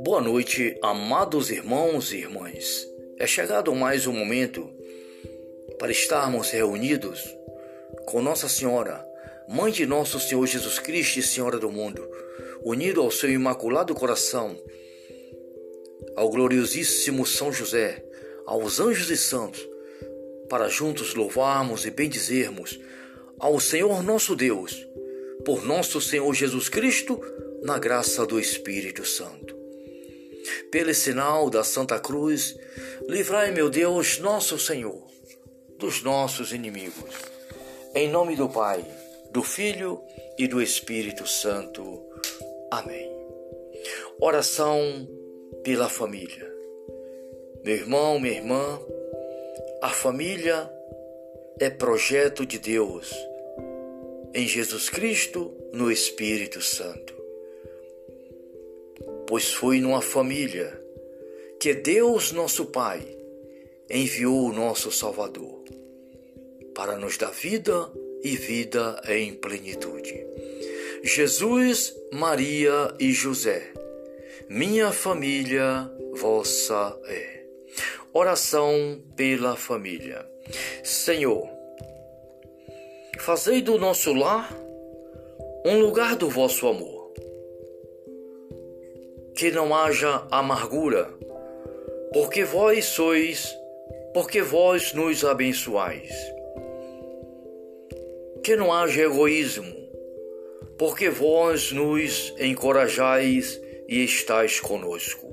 Boa noite, amados irmãos e irmãs. É chegado mais um momento para estarmos reunidos com Nossa Senhora, Mãe de nosso Senhor Jesus Cristo e Senhora do mundo, unido ao seu imaculado coração, ao gloriosíssimo São José, aos anjos e santos, para juntos louvarmos e bendizermos ao Senhor nosso Deus, por nosso Senhor Jesus Cristo, na graça do Espírito Santo. Pelo sinal da Santa Cruz, livrai, meu Deus, nosso Senhor, dos nossos inimigos. Em nome do Pai, do Filho e do Espírito Santo. Amém. Oração pela família. Meu irmão, minha irmã, a família é projeto de Deus em Jesus Cristo, no Espírito Santo pois foi numa família que Deus, nosso Pai, enviou o nosso Salvador para nos dar vida e vida em plenitude. Jesus, Maria e José, minha família, vossa é. Oração pela família. Senhor, fazei do nosso lar um lugar do vosso amor que não haja amargura, porque vós sois, porque vós nos abençoais. Que não haja egoísmo, porque vós nos encorajais e estáis conosco.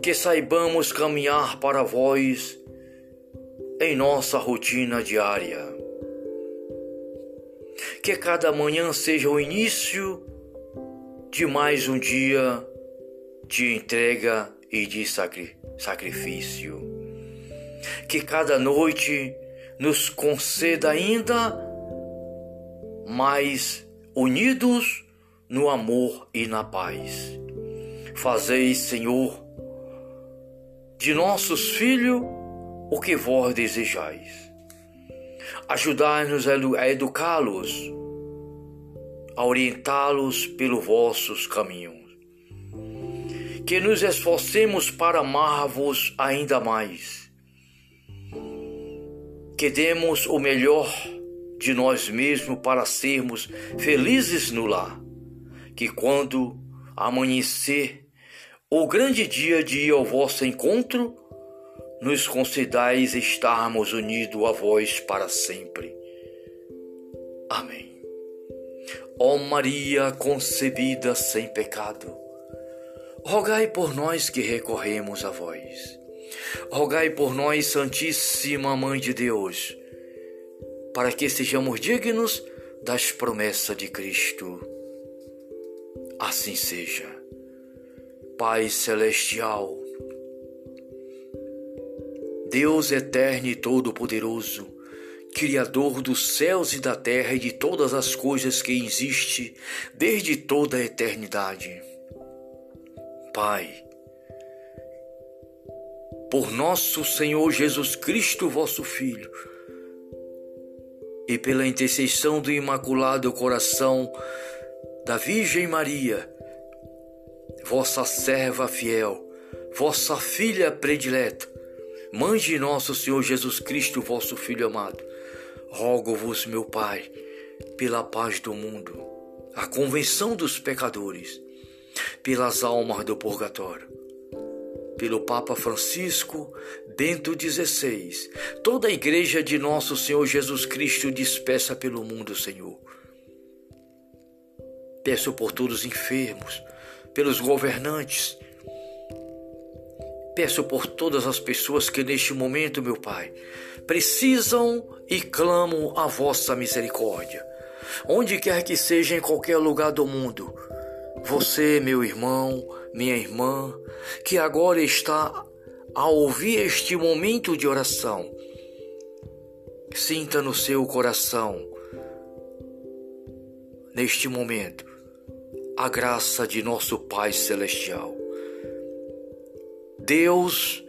Que saibamos caminhar para vós em nossa rotina diária. Que cada manhã seja o início de mais um dia de entrega e de sacrifício. Que cada noite nos conceda ainda mais unidos no amor e na paz. Fazei, Senhor, de nossos filhos o que vós desejais. Ajudai-nos a educá-los a orientá-los pelos vossos caminhos. Que nos esforcemos para amar-vos ainda mais. Que demos o melhor de nós mesmos para sermos felizes no lar. Que quando amanhecer o grande dia de ir ao vosso encontro, nos concedais estarmos unidos a vós para sempre. Amém. Ó Maria concebida sem pecado, rogai por nós que recorremos a vós. Rogai por nós, Santíssima Mãe de Deus, para que sejamos dignos das promessas de Cristo. Assim seja. Pai Celestial, Deus eterno e todo-poderoso, Criador dos céus e da terra e de todas as coisas que existe desde toda a eternidade. Pai, por nosso Senhor Jesus Cristo, vosso Filho, e pela intercessão do Imaculado Coração da Virgem Maria, vossa serva fiel, vossa filha predileta, Mãe de nosso Senhor Jesus Cristo, vosso Filho amado, Rogo-vos, meu Pai, pela paz do mundo, a convenção dos pecadores, pelas almas do purgatório, pelo Papa Francisco, Bento XVI, toda a igreja de nosso Senhor Jesus Cristo dispersa pelo mundo, Senhor. Peço por todos os enfermos, pelos governantes, Peço por todas as pessoas que neste momento, meu Pai, precisam e clamam a vossa misericórdia. Onde quer que seja, em qualquer lugar do mundo, você, meu irmão, minha irmã, que agora está a ouvir este momento de oração, sinta no seu coração, neste momento, a graça de nosso Pai Celestial Deus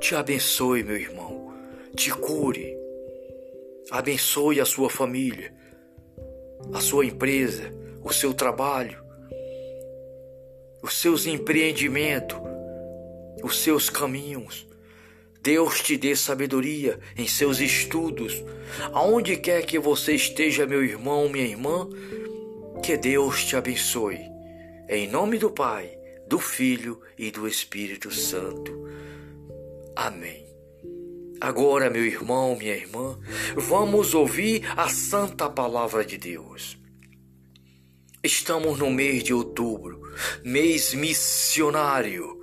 te abençoe, meu irmão, te cure, abençoe a sua família, a sua empresa, o seu trabalho, os seus empreendimentos, os seus caminhos. Deus te dê sabedoria em seus estudos. Aonde quer que você esteja, meu irmão, minha irmã, que Deus te abençoe. Em nome do Pai, do Filho e do Espírito Santo. Amém. Agora, meu irmão, minha irmã, vamos ouvir a santa palavra de Deus. Estamos no mês de outubro, mês missionário.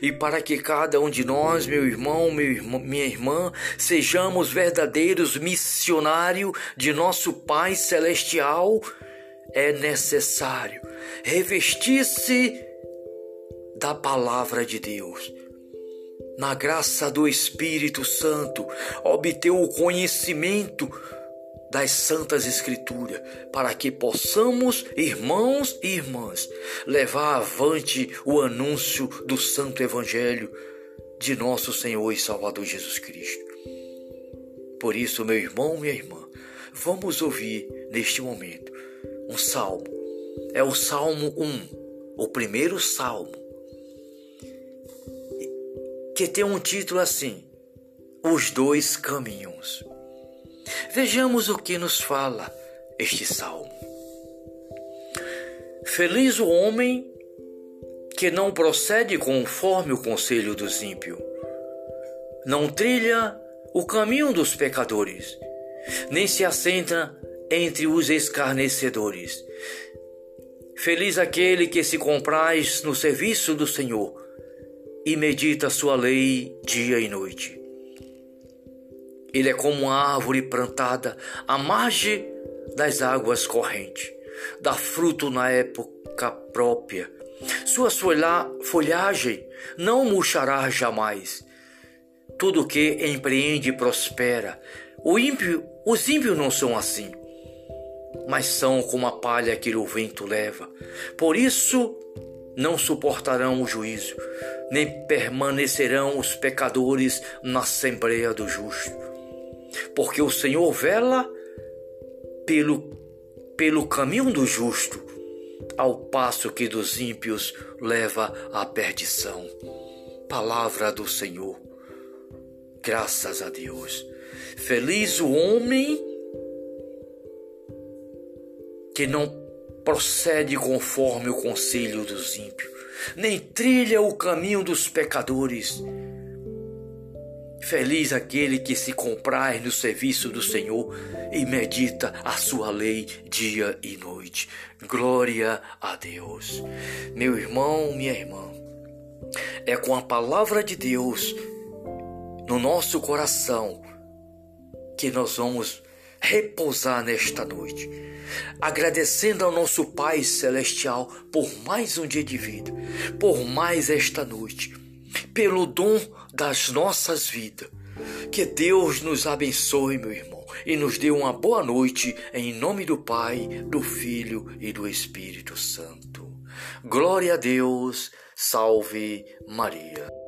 E para que cada um de nós, meu irmão, meu irmão minha irmã, sejamos verdadeiros missionários de nosso Pai Celestial, é necessário revestir-se da palavra de Deus. Na graça do Espírito Santo, obter o conhecimento das Santas Escrituras, para que possamos, irmãos e irmãs, levar avante o anúncio do Santo Evangelho de nosso Senhor e Salvador Jesus Cristo. Por isso, meu irmão, minha irmã, vamos ouvir neste momento um salmo. É o Salmo 1, o primeiro salmo, que tem um título assim: Os Dois Caminhos. Vejamos o que nos fala este salmo. Feliz o homem que não procede conforme o conselho dos ímpios, não trilha o caminho dos pecadores, nem se assenta entre os escarnecedores. Feliz aquele que se compraz no serviço do Senhor e medita sua lei dia e noite. Ele é como uma árvore plantada à margem das águas correntes, dá fruto na época própria. Sua folhagem não murchará jamais. Tudo que empreende prospera. O ímpio, os ímpios não são assim, mas são como a palha que o vento leva. Por isso não suportarão o juízo, nem permanecerão os pecadores na assembleia do justo porque o Senhor vela pelo, pelo caminho do justo, ao passo que dos ímpios leva à perdição. Palavra do Senhor. Graças a Deus. Feliz o homem que não procede conforme o conselho dos ímpios, nem trilha o caminho dos pecadores Feliz aquele que se compraz no serviço do Senhor e medita a sua lei dia e noite. Glória a Deus. Meu irmão, minha irmã, é com a palavra de Deus no nosso coração que nós vamos repousar nesta noite, agradecendo ao nosso Pai Celestial por mais um dia de vida, por mais esta noite pelo dom das nossas vidas. Que Deus nos abençoe, meu irmão, e nos dê uma boa noite em nome do Pai, do Filho e do Espírito Santo. Glória a Deus, salve Maria.